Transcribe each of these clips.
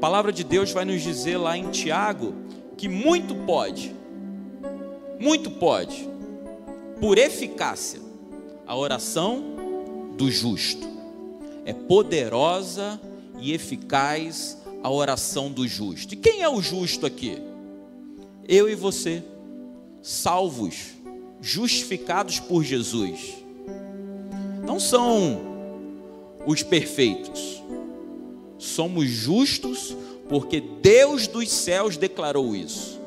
palavra de Deus vai nos dizer lá em Tiago que muito pode, muito pode, por eficácia, a oração do justo. É poderosa e eficaz a oração do justo. E quem é o justo aqui? Eu e você, salvos, justificados por Jesus. Não são os perfeitos, somos justos porque Deus dos céus declarou isso.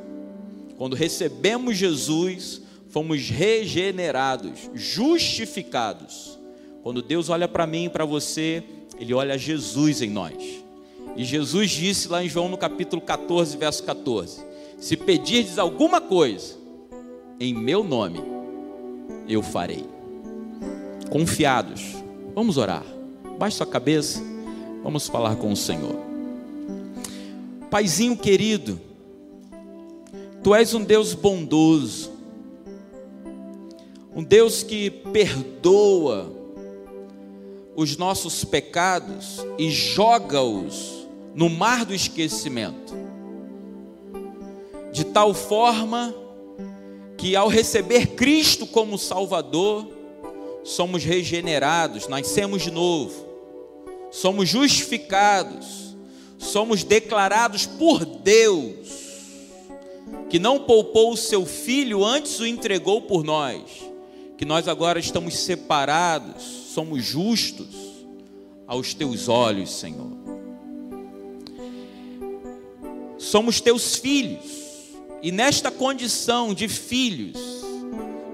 Quando recebemos Jesus, fomos regenerados, justificados. Quando Deus olha para mim e para você, Ele olha Jesus em nós. E Jesus disse lá em João no capítulo 14, verso 14: Se pedirdes alguma coisa em meu nome, eu farei. Confiados, vamos orar. Baixe sua cabeça, vamos falar com o Senhor. Paizinho querido, Tu és um Deus bondoso, um Deus que perdoa os nossos pecados e joga-os no mar do esquecimento, de tal forma que ao receber Cristo como Salvador, somos regenerados, nascemos de novo, somos justificados, somos declarados por Deus, que não poupou o seu filho, antes o entregou por nós, que nós agora estamos separados, somos justos aos teus olhos, Senhor. Somos teus filhos, e nesta condição de filhos,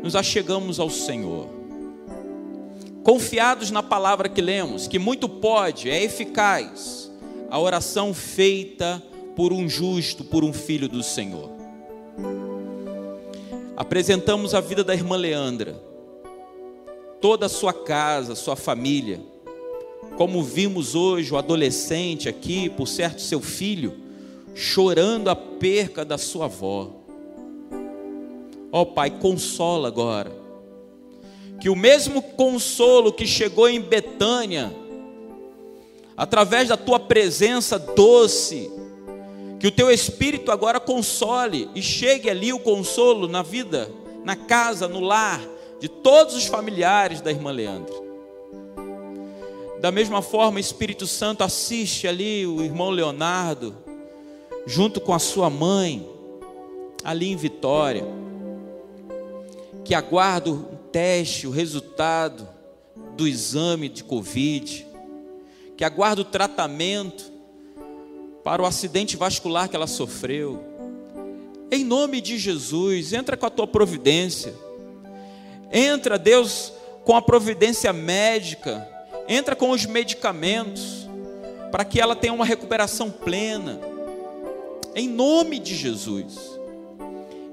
nos achegamos ao Senhor confiados na palavra que lemos, que muito pode, é eficaz, a oração feita por um justo, por um filho do Senhor. Apresentamos a vida da irmã Leandra, toda a sua casa, sua família, como vimos hoje o adolescente aqui, por certo seu filho, chorando a perca da sua avó. Ó oh, Pai, consola agora que o mesmo consolo que chegou em Betânia, através da tua presença doce, que o teu espírito agora console e chegue ali o consolo na vida, na casa, no lar de todos os familiares da irmã Leandra. Da mesma forma, Espírito Santo assiste ali o irmão Leonardo, junto com a sua mãe, ali em Vitória, que aguarda teste, o resultado do exame de Covid, que aguarda o tratamento para o acidente vascular que ela sofreu. Em nome de Jesus, entra com a tua providência. Entra, Deus, com a providência médica. Entra com os medicamentos para que ela tenha uma recuperação plena. Em nome de Jesus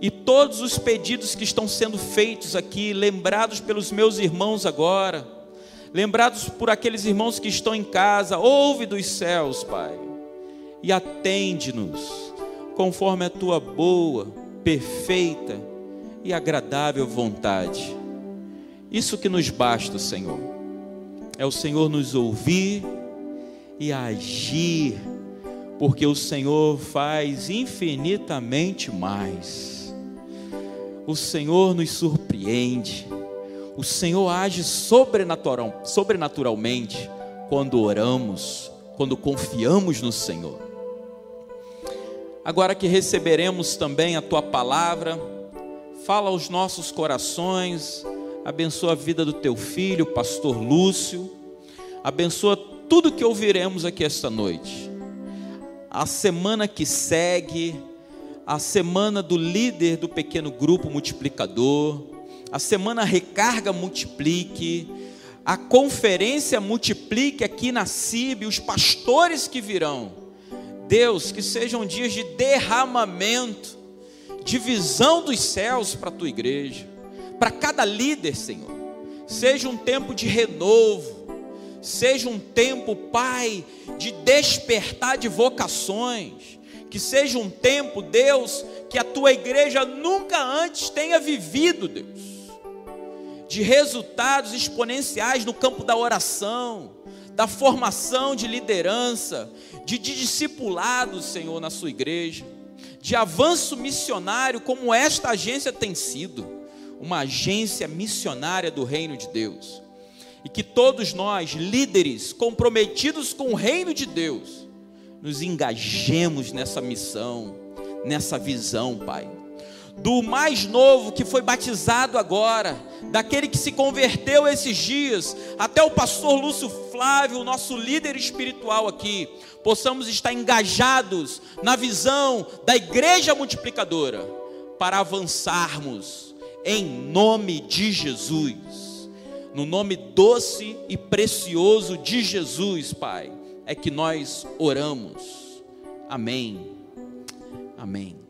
e todos os pedidos que estão sendo feitos aqui, lembrados pelos meus irmãos agora, lembrados por aqueles irmãos que estão em casa, ouve dos céus, Pai, e atende-nos, conforme a tua boa, perfeita e agradável vontade. Isso que nos basta, Senhor, é o Senhor nos ouvir e agir, porque o Senhor faz infinitamente mais o Senhor nos surpreende, o Senhor age sobrenatural, sobrenaturalmente quando oramos, quando confiamos no Senhor. Agora que receberemos também a tua palavra, fala aos nossos corações, abençoa a vida do teu filho, pastor Lúcio, abençoa tudo que ouviremos aqui esta noite. A semana que segue, a semana do líder do pequeno grupo multiplicador, a semana recarga multiplique, a conferência multiplique aqui na CIB, os pastores que virão. Deus, que sejam dias de derramamento, de visão dos céus para a tua igreja, para cada líder, Senhor. Seja um tempo de renovo, seja um tempo, Pai, de despertar de vocações que seja um tempo, Deus, que a tua igreja nunca antes tenha vivido, Deus. de resultados exponenciais no campo da oração, da formação de liderança, de, discipulado, Senhor, na sua igreja, de avanço missionário, como esta agência tem sido, uma agência missionária do reino de Deus. E que todos nós, líderes comprometidos com o reino de Deus, nos engajemos nessa missão, nessa visão, Pai. Do mais novo que foi batizado agora, daquele que se converteu esses dias, até o pastor Lúcio Flávio, nosso líder espiritual aqui, possamos estar engajados na visão da igreja multiplicadora, para avançarmos em nome de Jesus, no nome doce e precioso de Jesus, Pai, é que nós oramos. Amém. Amém.